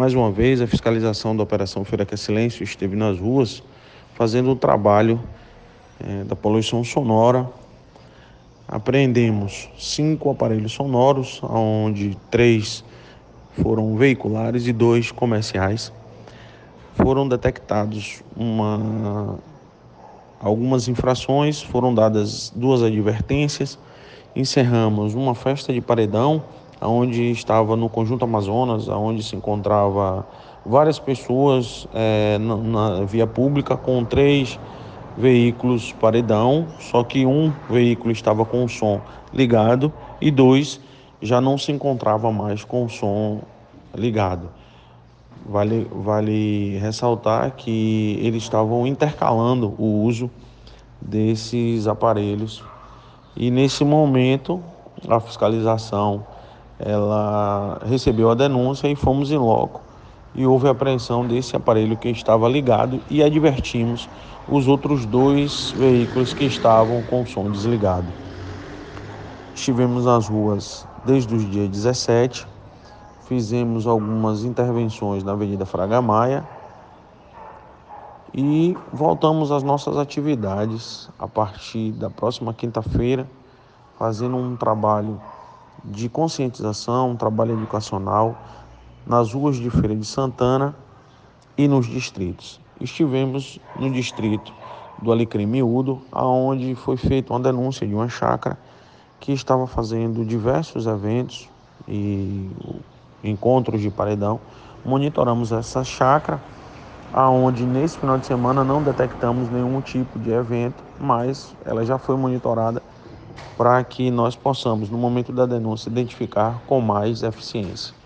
Mais uma vez, a fiscalização da Operação Feira que é Silêncio esteve nas ruas fazendo o trabalho é, da poluição sonora. Apreendemos cinco aparelhos sonoros, onde três foram veiculares e dois comerciais. Foram detectados uma, algumas infrações, foram dadas duas advertências. Encerramos uma festa de paredão, onde estava no Conjunto Amazonas, onde se encontrava várias pessoas é, na, na via pública com três veículos paredão, só que um veículo estava com o som ligado e dois já não se encontrava mais com o som ligado. Vale, vale ressaltar que eles estavam intercalando o uso desses aparelhos e nesse momento a fiscalização ela recebeu a denúncia e fomos em loco. E houve apreensão desse aparelho que estava ligado e advertimos os outros dois veículos que estavam com o som desligado. Estivemos nas ruas desde os dias 17, fizemos algumas intervenções na Avenida Fraga Maia. E voltamos às nossas atividades a partir da próxima quinta-feira, fazendo um trabalho de conscientização, um trabalho educacional nas ruas de Feira de Santana e nos distritos. Estivemos no distrito do Alecrim Miúdo, aonde foi feita uma denúncia de uma chácara que estava fazendo diversos eventos e encontros de paredão. Monitoramos essa chácara, aonde nesse final de semana não detectamos nenhum tipo de evento, mas ela já foi monitorada para que nós possamos, no momento da denúncia, identificar com mais eficiência.